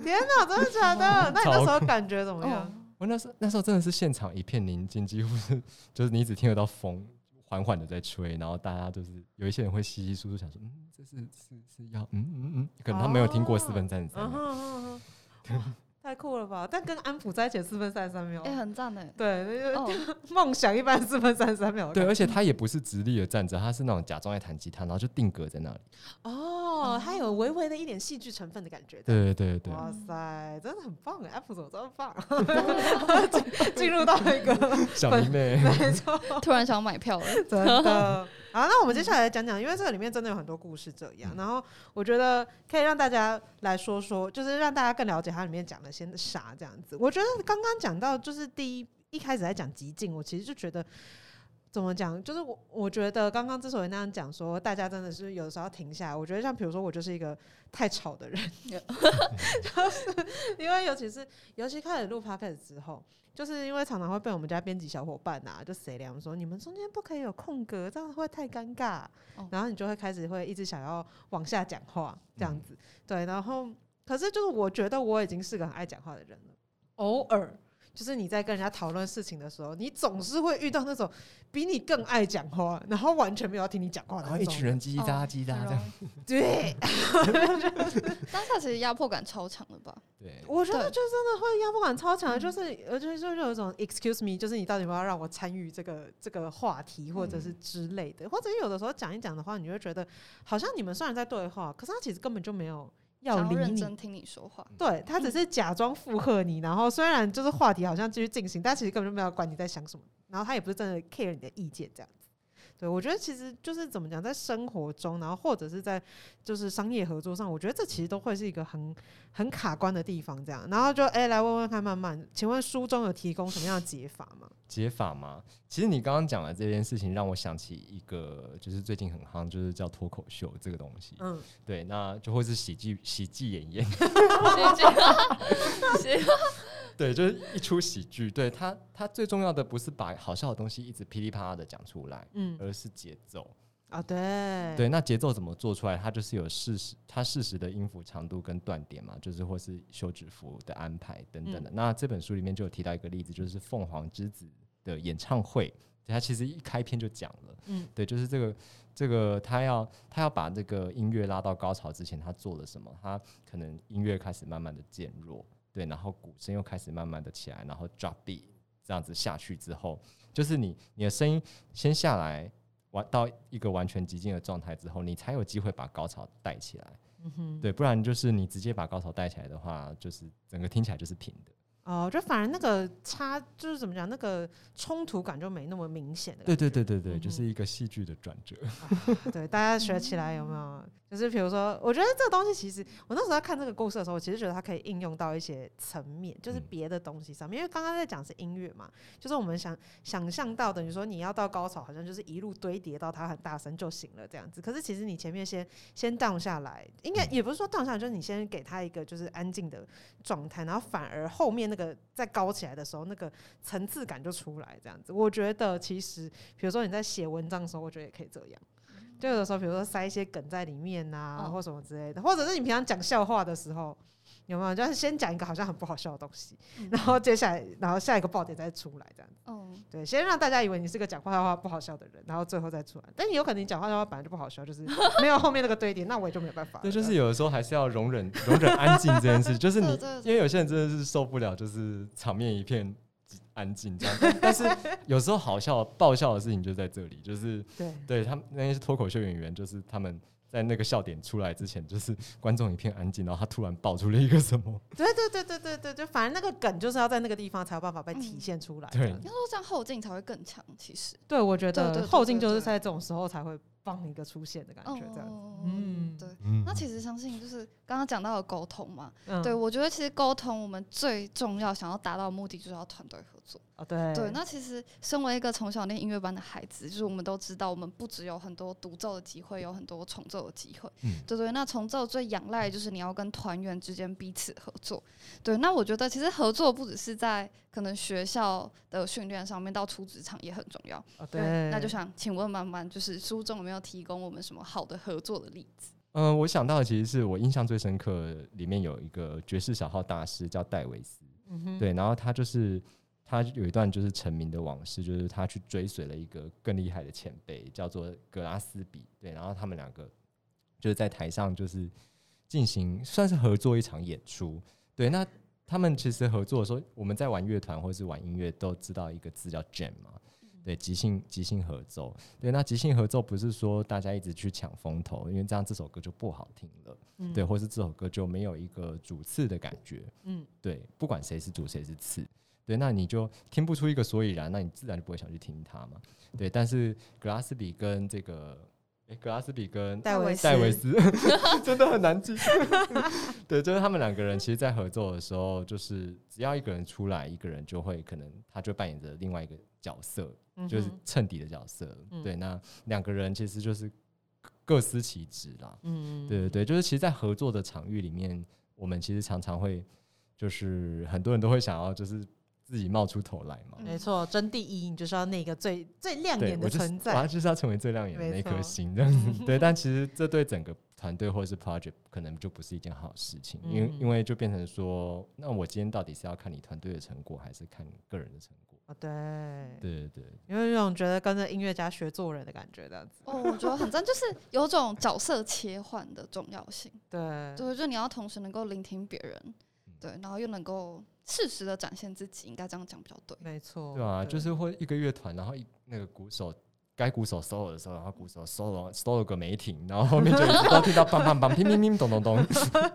天哪，真的假的？那你那时候感觉怎么样？哦，我那时候那时候真的是现场一片宁静，几乎是就是你只听得到风缓缓的在吹，然后大家就是有一些人会稀稀疏疏想说，嗯，这是是是要嗯嗯嗯，可能他没有听过四分三十三嗯，哼嗯哼哇太酷了吧！但跟安普在一起四分三十三秒，哎，很赞哎，对，梦想一般四分三十三秒对，而且他也不是直立的站着，他是那种假装在弹吉他，然后就定格在那里。哦，它有微微的一点戏剧成分的感觉。对对对对，哇塞，真的很棒哎！安普怎么这么棒？进 进入到一个 小迷妹，没错，突然想买票了，真的。好，那我们接下来讲讲，因为这个里面真的有很多故事这样，然后我觉得可以让大家来说说，就是让大家更了解它里面讲了些啥这样子。我觉得刚刚讲到就是第一一开始在讲极境，我其实就觉得。怎么讲？就是我，我觉得刚刚之所以那样讲，说大家真的是有的时候要停下来。我觉得像比如说，我就是一个太吵的人，就 是因为尤其是尤其开始录 podcast 之后，就是因为常常会被我们家编辑小伙伴啊，就谁俩说你们中间不可以有空格，这样会太尴尬。哦然后你就会开始会一直想要往下讲话这样子，对。然后可是就是我觉得我已经是个很爱讲话的人了，偶尔。就是你在跟人家讨论事情的时候，你总是会遇到那种比你更爱讲话，然后完全没有要听你讲话的然后那种一群人。叽叽喳叽喳这样。哦，对，当下其实压迫感超强的吧？对，我觉得就真的会压迫感超强就是我觉得就是有一种 excuse me，就是你到底要不要让我参与这个这个话题，或者是之类的，或者有的时候讲一讲的话，你就会觉得好像你们虽然在对话，可是他其实根本就没有要理你认真，听你说话，对他只是假装附和你，然后虽然就是话题好像继续进行，但其实根本就没有管你在想什么，然后他也不是真的 care 你的意见这样子。对，我觉得其实就是怎么讲，在生活中，然后或者是在就是商业合作上，我觉得这其实都会是一个很很卡关的地方。这样，然后就哎、来问问看，慢慢，请问书中有提供什么样的解法吗？解法吗，其实你刚刚讲的这件事情，让我想起一个，就是最近很夯，就是叫脱口秀这个东西。嗯，对，那就会是喜剧喜剧演员，对，就是一出喜剧。对他，他最重要的不是把好笑的东西一直噼里啪啦的讲出来，嗯，而是节奏。啊，对，对，那节奏怎么做出来？它就是有事实，它事实的音符长度跟断点嘛，就是或是休止符的安排等等的。那这本书里面就有提到一个例子，就是凤凰之子的演唱会，他其实一开篇就讲了，嗯对，就是这个这个他要他要把这个音乐拉到高潮之前，他做了什么？他可能音乐开始慢慢的渐弱，对，然后鼓声又开始慢慢的起来，然后 drop beat 这样子下去之后，就是你你的声音先下来。完到一个完全极静的状态之后，你才有机会把高潮带起来。嗯哼，对，不然就是你直接把高潮带起来的话，就是整个听起来就是平的。哦，就反而那个差，就是怎么讲，那个冲突感就没那么明显的。对对对对对，嗯就是一个戏剧的转折。对，大家学起来有没有？就是比如说，我觉得这个东西其实，我那时候在看这个故事的时候，我其实觉得它可以应用到一些层面，就是嗯别的东西上面。因为刚刚在讲是音乐嘛，就是我们想想象到，等于说你要到高潮，好像就是一路堆叠到它很大声就行了这样子。可是其实你前面先先 down 下来，应该也不是说 down 下来，就是你先给它一个就是安静的状态，然后反而后面那个再高起来的时候，那个层次感就出来这样子。我觉得其实，比如说你在写文章的时候，我觉得也可以这样。就有的时候，比如说塞一些梗在里面呐、哦或什么之类的，或者是你平常讲笑话的时候，有没有就是先讲一个好像很不好笑的东西，嗯 然后接下来，然后下一个爆点再出来，这样子。哦，对，先让大家以为你是个讲话话不好笑的人，然后最后再出来。但你有可能你讲话的话本来就不好笑，就是没有后面那个堆叠，那我也就没有办法了。对，就是有的时候还是要容忍容忍安静这件事，就是你因为有些人真的是受不了，就是场面一片安静这样。但但是有时候好笑爆笑的事情就在这里，就是对对他们那些脱口秀演员，就是他们在那个笑点出来之前，就是观众一片安静，然后他突然爆出了一个什么，对对对对对对，就反正那个梗就是要在那个地方才有办法被体嗯现出来。对这样应该说这样后劲才会更强。其实，对，我觉得后劲就是在这种时候才会帮一个出现的感觉，这样子。哦嗯，对。嗯那其实相信就是刚刚讲到的沟通嘛，嗯对我觉得其实沟通我们最重要想要达到的目的就是要团队合作。哦对对，那其实身为一个从小念音乐班的孩子，就是我们都知道，我们不只有很多独奏的机会，有很多重奏的机会。嗯对对，那重奏最仰赖的就是你要跟团员之间彼此合作。对，那我觉得其实合作不只是在可能学校的训练上面，到出职场也很重要。哦对，那就想请问慢慢，就是书中有没有提供我们什么好的合作的例子？嗯，我想到的其实是我印象最深刻，里面有一个爵士小号大师叫戴维斯，嗯对，然后他就是他有一段就是成名的往事，就是他去追随了一个更厉害的前辈，叫做格拉斯比，对，然后他们两个就是在台上就是进行算是合作一场演出，对，那他们其实合作的时候，我们在玩乐团或是玩音乐都知道一个字叫 jam 嘛。对，即兴即兴合奏，对，那即兴合奏不是说大家一直去抢风头，因为这样这首歌就不好听了，嗯对，或是这首歌就没有一个主次的感觉，嗯对，不管谁是主谁是次，对，那你就听不出一个所以然，那你自然就不会想去听它嘛。对，但是格拉斯比跟这个，诶，格拉斯比跟戴维斯戴维斯 真的很难记。对，就是他们两个人，其实，在合作的时候，就是只要一个人出来，一个人就会可能他就扮演着另外一个角色，就是衬底的角色。嗯对，那两个人其实就是各司其职啦。嗯对对对，就是其实，在合作的场域里面，我们其实常常会，就是很多人都会想要，就是自己冒出头来嘛。没错，争第一，你就是要那个最最亮，眼的存在。就是要成为最亮眼的那颗星这样子。对，但其实这对整个团队或者是 project 可能就不是一件好事情，因为嗯因为就变成说，那我今天到底是要看你团队的成果，还是看个人的成果？哦，对，对对对，有一种觉得跟着音乐家学做人的感觉，这样子。哦，我觉得很赞，就是有种角色切换的重要性。对，对，就你要同时能够聆听别人，嗯对，然后又能够适时的展现自己，应该这样讲比较对。没错。对啊，就是会一个乐团，然后一那个鼓手。该鼓手 solo 的时候，然后鼓手 solo solo 个没停，然后后面就一直都听到砰砰砰、乒乒乒、咚咚咚。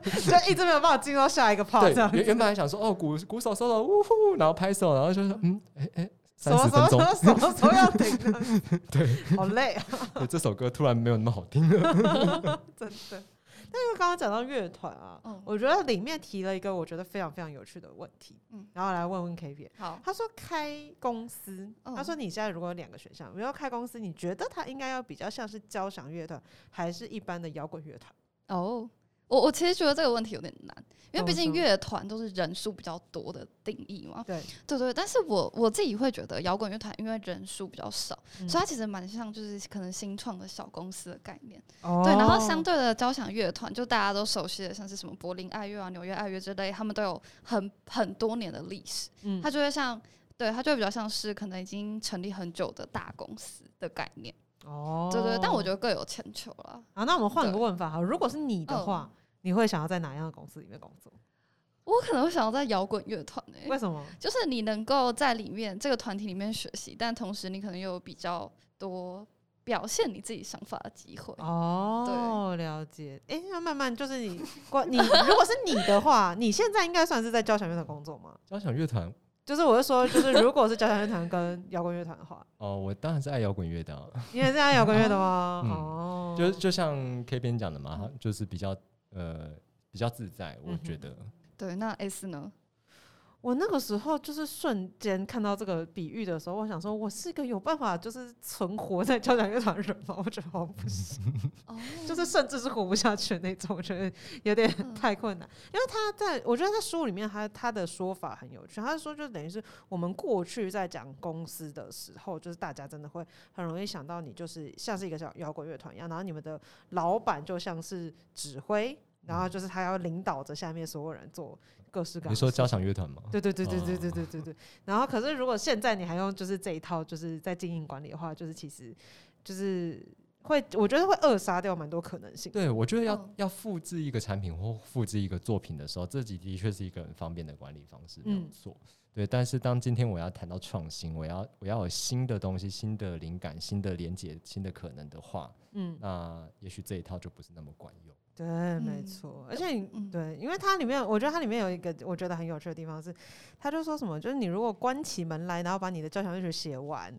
就一直没有办法进入到下一个 part，对原原本还想说哦，鼓鼓手 solo，呜呼，然后拍手，然后就说嗯，哎哎，什么三十分钟，什 么什么时候要停呢？对，好累啊，这首歌突然没有那么好听了。真的。但因为刚刚讲到乐团啊，嗯。我觉得里面提了一个我觉得非常非常有趣的问题，嗯。然后来问问 K B。好，他说开公司，嗯。他说你现在如果有两个选项，比如说开公司，你觉得他应该要比较像是交响乐团，还是一般的摇滚乐团？哦，我我其实觉得这个问题有点难，因为毕竟乐团都是人数比较多的定义嘛。对，对对，但是我我自己会觉得摇滚乐团因为人数比较少，嗯所以它其实蛮像就是可能新创的小公司的概念。哦对，然后相对的交响乐团，就大家都熟悉的，像是什么柏林爱乐啊、纽约爱乐之类，他们都有很很多年的历史，嗯它就会像。对，它就会比较像是可能已经成立很久的大公司的概念，哦，对对，但我觉得各有千秋啦。啊，那我们换个对问法哈，如果是你的话，你会想要在哪样的公司里面工作？我可能会想要在摇滚乐团诶，为什么？就是你能够在里面这个团体里面学习，但同时你可能又有比较多表现你自己想法的机会。哦，了解。哎、那慢慢就是你关你，如果是你的话，你现在应该算是在交响乐团工作吗？交响乐团就是我是说，就是 如果是交响乐团跟摇滚乐团的话，哦，我当然是爱摇滚乐的啊、你也是爱摇滚乐的吗？嗯哦，就就像 K 边讲的嘛，就是比较呃比较自在，我觉得。对，那 S 呢？我那个时候就是瞬间看到这个比喻的时候，我想说，我是一个有办法就是存活在交响乐团的人吗？我觉得好像不是，哦，就是甚至是活不下去的那种，我觉得有点嗯太困难。因为他在我觉得在书里面他他的说法很有趣，他说就等于是我们过去在讲公司的时候，就是大家真的会很容易想到你就是像是一个小摇滚乐团一样，然后你们的老板就像是指挥，然后就是他要领导着下面所有人做各式各样的。你说交响乐团吗？对对对对对对哦对对对。然后可是如果现在你还用就是这一套，就是在经营管理的话，就是其实就是会，我觉得会扼杀掉蛮多可能性。对，我觉得要、嗯要复制一个产品或复制一个作品的时候，这的的确是一个很方便的管理方式，没有嗯错。对，但是当今天我要谈到创新，我要我要有新的东西、新的灵感、新的连接、新的可能的话，嗯，那也许这一套就不是那么管用。对，没错。而且你嗯对，因为它里面，我觉得它里面有一个我觉得很有趣的地方是，他就说什么，就是你如果关起门来，然后把你的交响乐曲写完。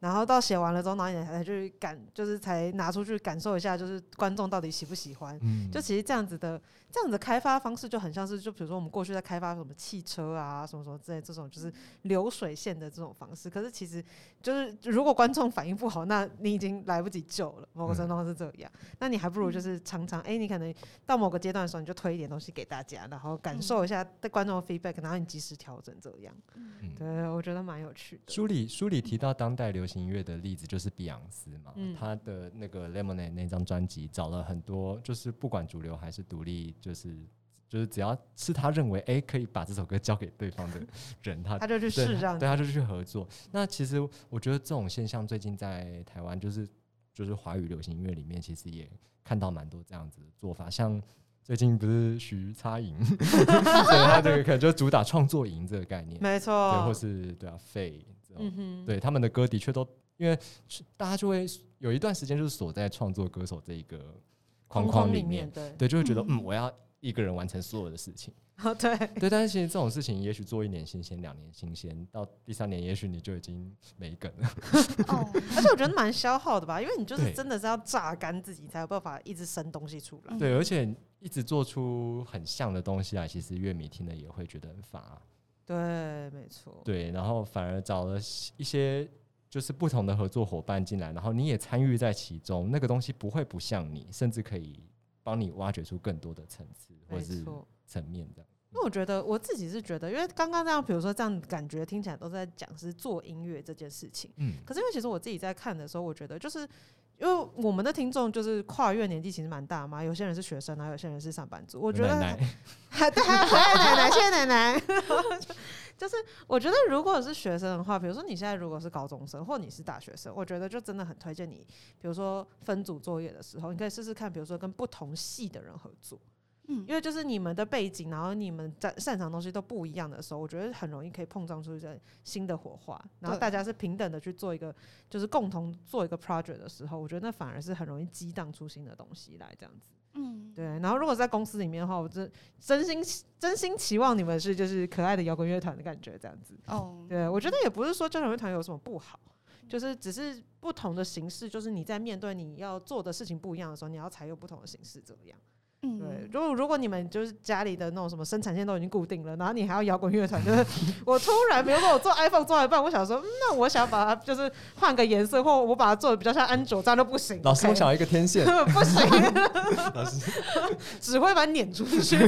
然后到写完了之后，然后你才去感，就是才拿出去感受一下，就是观众到底喜不喜欢。嗯，就其实这样子的，这样子的开发方式就很像是，就比如说我们过去在开发什么汽车啊，什么什么之类这种，就是流水线的这种方式。可是其实就是如果观众反应不好，那你已经来不及救了。某个程度上是这样，那你还不如就是常常，哎、你可能到某个阶段的时候，你就推一点东西给大家，然后感受一下对观众的 feedback，然后你及时调整，这样。嗯对，我觉得蛮有趣的。书里书里提到当代流行音乐的例子就是碧昂斯嘛，嗯他的那个 Lemonade 那张专辑找了很多，就是不管主流还是独立，就是就是只要是他认为哎、诶可以把这首歌交给对方的人，他 他就去试这样，对，他就去合作。那其实我觉得这种现象最近在台湾就是就是华语流行音乐里面，其实也看到蛮多这样子的做法，像。最近不是徐差营，对他这个可能就主打创作营这个概念，没错，对，或是对啊费嗯，对他们的歌的确都，因为大家就会有一段时间就是锁在创作歌手这一个框框里面，对，对，就会觉得嗯嗯，我要一个人完成所有的事情，哦对，对。但是其实这种事情，也许做一年新鲜，两年新鲜，到第三年，也许你就已经没梗了。哦，而且我觉得蛮消耗的吧，因为你就是真的是要榨干自己，才有办法一直生东西出来。嗯对，而且一直做出很像的东西来，其实乐迷听了也会觉得很乏。对，没错。对，然后反而找了一些就是不同的合作伙伴进来，然后你也参与在其中，那个东西不会不像你，甚至可以帮你挖掘出更多的层次或者是，层面这样。因为我觉得我自己是觉得，因为刚刚这样，比如说这样感觉听起来都在讲是做音乐这件事情。嗯，可是因为其实我自己在看的时候，我觉得就是因为我们的听众就是跨越年纪其实蛮大嘛，有些人是学生，然后有些人是上班族。我觉得 对，还有奶奶，谢谢奶奶。就是我觉得，如果是学生的话，比如说你现在如果是高中生，或你是大学生，我觉得就真的很推荐你，比如说分组作业的时候，你可以试试看，比如说跟不同系的人合作，嗯因为就是你们的背景，然后你们在擅长的东西都不一样的时候，我觉得很容易可以碰撞出一些新的火花，然后大家是平等的去做一个，就是共同做一个 project 的时候，我觉得那反而是很容易激荡出新的东西来，这样子。嗯，对，然后如果在公司里面的话，我真真心真心期望你们是就是可爱的摇滚乐团的感觉，这样子。哦，对我觉得也不是说交响乐团有什么不好，就是只是不同的形式，就是你在面对你要做的事情不一样的时候，你要采用不同的形式，怎么样。对，嗯，如果如果你们就是家里的那种什么生产线都已经固定了，然后你还要摇滚乐团，就是 我突然比如说我做 iPhone 做到一半，我想说，嗯那我想把它就是换个颜色，或我把它做的比较像安卓，这样都不行。老师，我想要一个天线。不行，老师，只会把你撵出去。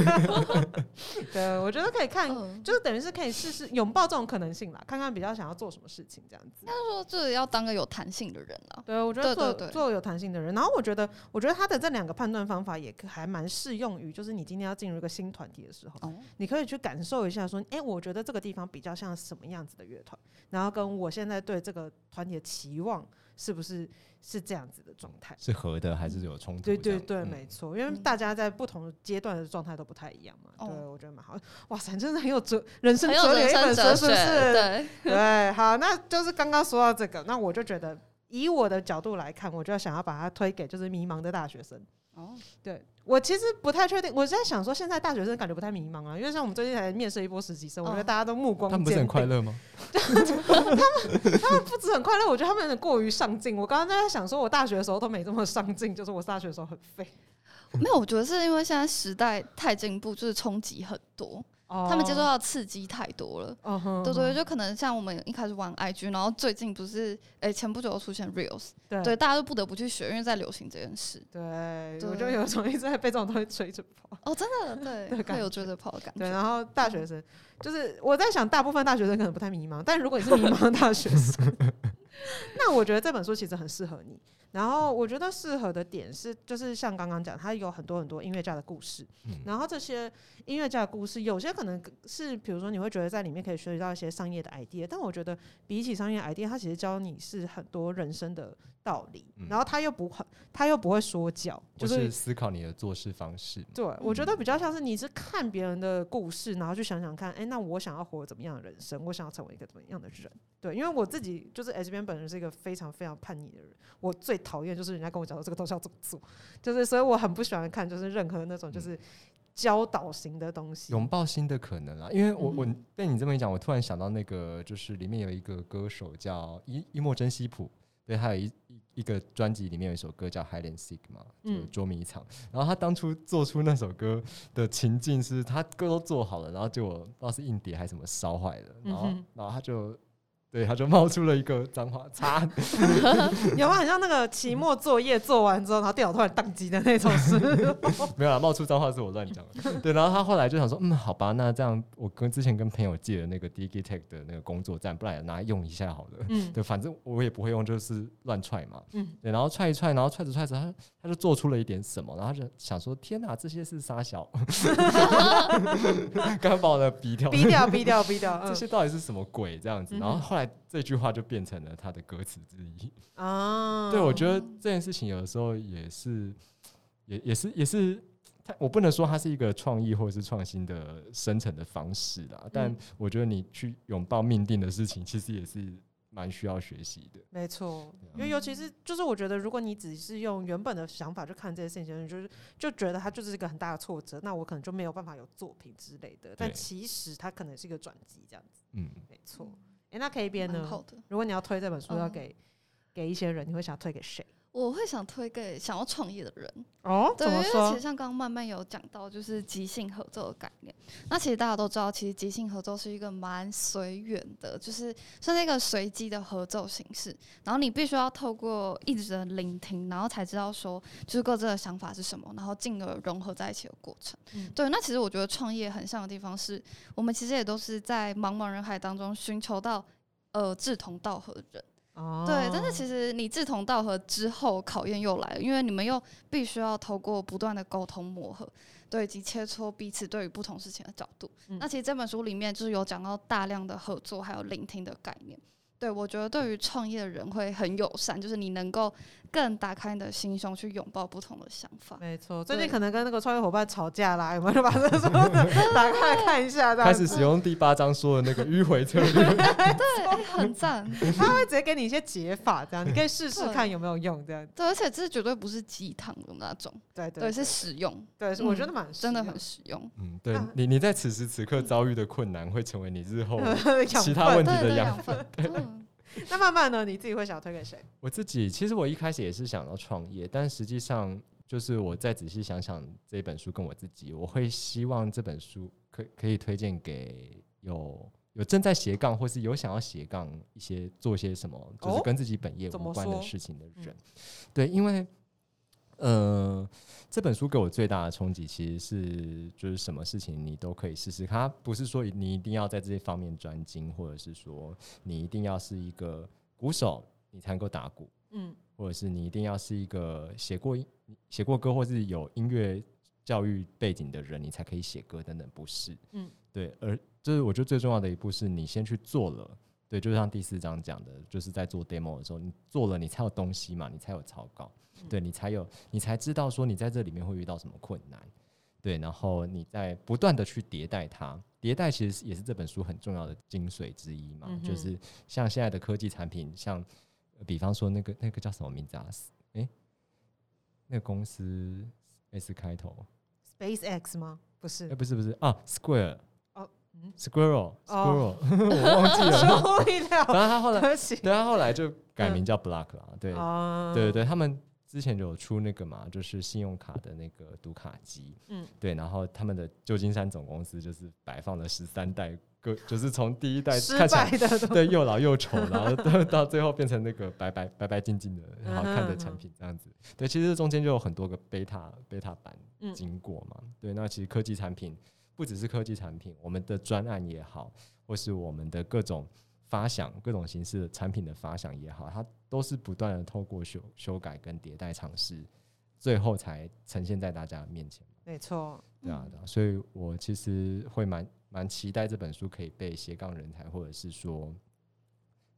对，我觉得可以看，嗯就是等于是可以试试拥抱这种可能性啦，看看比较想要做什么事情这样子。他说这要当个有弹性的人啊。对，我觉得做做有弹性的人，然后我觉得，我觉得他的这两个判断方法也可还蛮适用于，就是你今天要进入一个新团体的时候，哦，你可以去感受一下，说，哎、我觉得这个地方比较像什么样子的乐团，然后跟我现在对这个团体的期望是不是是这样子的状态。是合的还是有冲突？对对对，没错，因为嗯大家在不同阶段的状态都不太一样嘛。哦对，我觉得蛮好。哇塞，真的很有哲人生哲理的一本哲学，是不是？对，对，好，那就是刚刚说到这个，那我就觉得，以我的角度来看，我就要想要把它推给就是迷茫的大学生。哦，对我其实不太确定，我在想说，现在大学生感觉不太迷茫啊，因为像我们最近才面试一波实习生，我觉得哦大家都目光他们不是很快乐吗？不止很快乐，我觉得他们有点过于上进。我刚刚在想说，我大学的时候都没这么上进，就是我大学的时候很废。没有，我觉得是因为现在时代太进步，就是冲击很多，他们接受到的刺激太多了。对对，就可能像我们一开始玩 IG，然后最近不是，诶、前不久又出现 Reels，对对，大家都不得不去学，因为在流行这件事。对，对我就有种一直在被这种东西追着跑。哦，真的，对，有追着跑的感觉对，然后大学生就是我在想，大部分大学生可能不太迷茫，但如果你是迷茫的大学生，那我觉得这本书其实很适合你。然后我觉得适合的点是，就是像刚刚讲，它有很多很多音乐家的故事，嗯。然后这些音乐家的故事，有些可能是比如说你会觉得在里面可以学习到一些商业的 idea，但我觉得比起商业 idea，它其实教你是很多人生的道理，嗯然后他又不很，他又不会说教，就就是是思考你的做事方式。对，我觉得比较像是你是看别人的故事，然后去想想看，哎、那我想要活怎么样的人生？我想要成为一个怎么样的人？对，因为我自己就是 S 边本人是一个非常非常叛逆的人，我最讨厌就是人家跟我讲说这个东西要怎么做，就是所以我很不喜欢看就是任何那种就是教导型的东西。拥抱新的可能啊！因为我嗯我被你这么一讲，我突然想到那个，就是里面有一个歌手叫伊伊莫真西普，对，他有一一一个专辑里面有一首歌叫《Hide and Seek》嘛，就嗯捉迷藏。然后他当初做出那首歌的情境是，他歌都做好了，然后结果不知道是硬碟还是什么烧坏了，然后、嗯然后他就对他就冒出了一个脏话，擦，有没有很像那个期末作业做完之后，然后电脑突然宕机的那种事？没有啊，冒出脏话是我乱讲的。对，然后他后来就想说，嗯，好吧，那这样我跟之前跟朋友借的那个 Digitech 的那个工作站，不然也拿来用一下好了。嗯对，反正我也不会用，就是乱踹嘛。嗯对，然后踹一踹，然后踹着踹着，他他就做出了一点什么，然后他就想说：天哪，这些是沙小，刚刚把我的逼掉，逼掉，逼掉，逼掉。这嗯些到底是什么鬼这样子？然后后来这句话就变成了他的歌词之一。啊，对，我觉得这件事情有的时候也是，也也是也是，它我不能说它是一个创意或者是创新的生成的方式啦，但嗯我觉得你去拥抱命定的事情，其实也是蛮需要学习的。没错，因为尤其是就是我觉得，如果你只是用原本的想法去看这些事情，就是就觉得它就是一个很大的挫折，那我可能就没有办法有作品之类的。但其实它可能是一个转机，这样子。嗯，没错。诶，那 K 边呢？如果你要推这本书，要嗯给给一些人，你会想推给谁？我会想推给想要创业的人，哦，对，因为其实？像刚刚慢慢有讲到，就是即兴合作的概念。那其实大家都知道，其实即兴合作是一个蛮随缘的，就是算是一个随机的合作形式。然后你必须要透过一直的聆听，然后才知道说，就是各自的想法是什么，然后进而融合在一起的过程。嗯对，那其实我觉得创业很像的地方是，我们其实也都是在茫茫人海当中寻求到呃志同道合的人。哦，对，但是其实你志同道合之后，考验又来了，因为你们又必须要透过不断的沟通磨合，对，以及切磋彼此对于不同事情的角度。嗯那其实这本书里面就是有讲到大量的合作还有聆听的概念。对我觉得对于创业的人会很友善，就是你能够更打开你的心胸去拥抱不同的想法。没错，最近可能跟那个创业伙伴吵架啦，有没有就 把这个书 打开来看一下？开始使用第八章说的那个迂回策略。对，哎很赞。他会直接给你一些解法，这样你可以试试对看有没有用。这样对，而且这绝对不是鸡汤的那种，对对对，是实用，对，是我觉得蛮真的实很实用。嗯，对啊你你在此时此刻遭遇的困难，会成为你日后用其他问题的养分。嗯 那慢慢呢，你自己会想推给谁？我自己其实我一开始也是想要创业，但实际上就是我再仔细想想这本书跟我自己，我会希望这本书可可以推荐给有有正在斜杠或是有想要斜杠一些做些什么，就是哦跟自己本业无关的事情的人。嗯对，因为呃，这本书给我最大的冲击其实是就是什么事情你都可以试试看，它不是说你一定要在这些方面专精，或者是说你一定要是一个鼓手你才能够打鼓，嗯。或者是你一定要是一个写过写过歌或是有音乐教育背景的人，你才可以写歌等等，不是？嗯，对，而就是我觉得最重要的一步是你先去做了。对，就像第四章讲的，就是在做 demo 的时候，你做了，你才有东西嘛，你才有草稿，嗯对你才有，你才知道说你在这里面会遇到什么困难，对，然后你在不断的去迭代它，迭代其实也是这本书很重要的精髓之一嘛，嗯就是像现在的科技产品，像呃比方说那个那个叫什么名字啊？诶，那个公司 S 开头，，SpaceX 吗？不是。哎、，不是不是啊，Square 哦嗯。Squirrel 哦。Squirrel，我忘记了。受不了，反正他后来，对他后来就改名叫 Block 了，对，哦。对对对，他们之前就有出那个嘛，就是信用卡的那个读卡机，嗯对，然后他们的旧金山总公司就是摆放了十三代各，就是从第一代看起来对又老又丑，然后到到最后变成那个白白白白净净的很好看的产品这样子。对，其实中间就有很多个贝塔贝塔版嗯经过嘛。对，那其实科技产品不只是科技产品，我们的专案也好，或是我们的各种发想、各种形式的产品的发想也好，它都是不断的透过修修改跟迭代尝试，最后才呈现在大家面前。没错，对啊，对啊，所以我其实会蛮蛮期待这本书可以被斜杠人才，或者是说，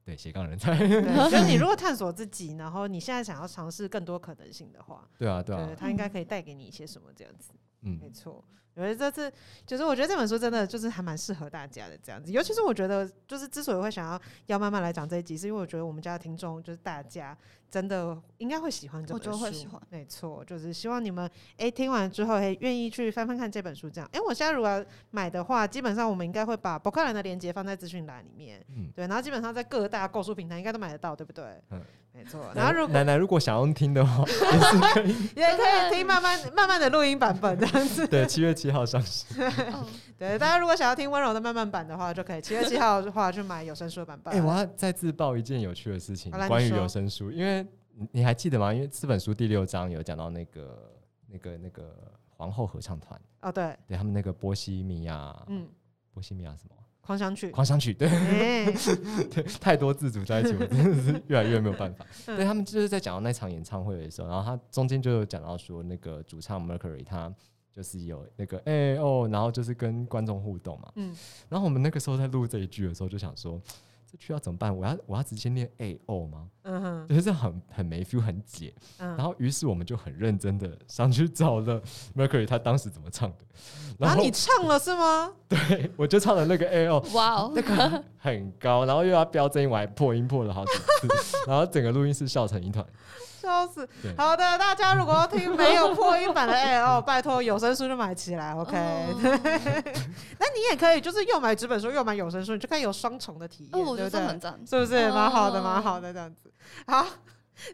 对斜杠人才，对，就是你 如果探索自己，然后你现在想要尝试更多可能性的话，对啊，对啊对，，它应该可以带给你一些什么这样子。嗯没错。我觉得这次就是我觉得这本书真的就是还蛮适合大家的这样子，尤其是我觉得就是之所以会想要要慢慢来讲这一集，是因为我觉得我们家的听众就是大家真的应该会喜欢这本书，觉得会喜欢没错，就是希望你们诶听完之后诶愿意去翻翻看这本书，这样诶，我现在如果要买的话，基本上我们应该会把博客兰的链接放在资讯栏里面，嗯，对，然后基本上在各大购书平台应该都买得到，对不对？嗯没错。然后如果奶奶如果想要听的话，也是可以。也可以听慢慢慢慢的录音版本这样子。对，七月七号上市。嗯 对，大家如果想要听温柔的慢慢版的话，就可以七月七号的话去买有声书的版本。哎、我要再自曝一件有趣的事情关于有声书，因为你你还记得吗？因为这本书第六章有讲到那个那个那个皇后合唱团，哦，对，对他们那个波西米亚，嗯，波西米亚什么狂想曲。狂想曲，对哎，对，太多自主在一起，我真的是越来越没有办法。嗯对他们就是在讲到那场演唱会的时候，然后他中间就有讲到说，那个主唱 Mercury 他就是有那个哎、哦，然后就是跟观众互动嘛。嗯，然后我们那个时候在录这一句的时候，就想说，这句要怎么办？我要我要直接念 A O 吗？嗯哼，就是这很很没 feel 很解。嗯。然后于是我们就很认真的上去找了 Mercury 他当时怎么唱的，然后然后你唱了是吗？对我就唱了那个 A O，哇哦那，个很高，然后又要飙真音，我还破音破了好几次，然后整个录音室笑成一团。笑死！好的，大家如果要听没有破音版的 A 哦拜托有声书就买起来，OK。哦 那你也可以，就是又买纸本书又买有声书，你就可以有双重的体验，哦，我觉对不对得这很？赞。是不是蛮好的，哦蛮好的这样子？好，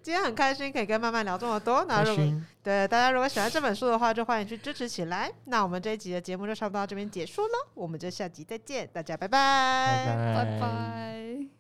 今天很开心可以跟慢慢聊这么多。那如果熏对大家如果喜欢这本书的话，就欢迎去支持起来。那我们这一集的节目就差不多到这边结束了，我们就下集再见，大家拜拜拜拜。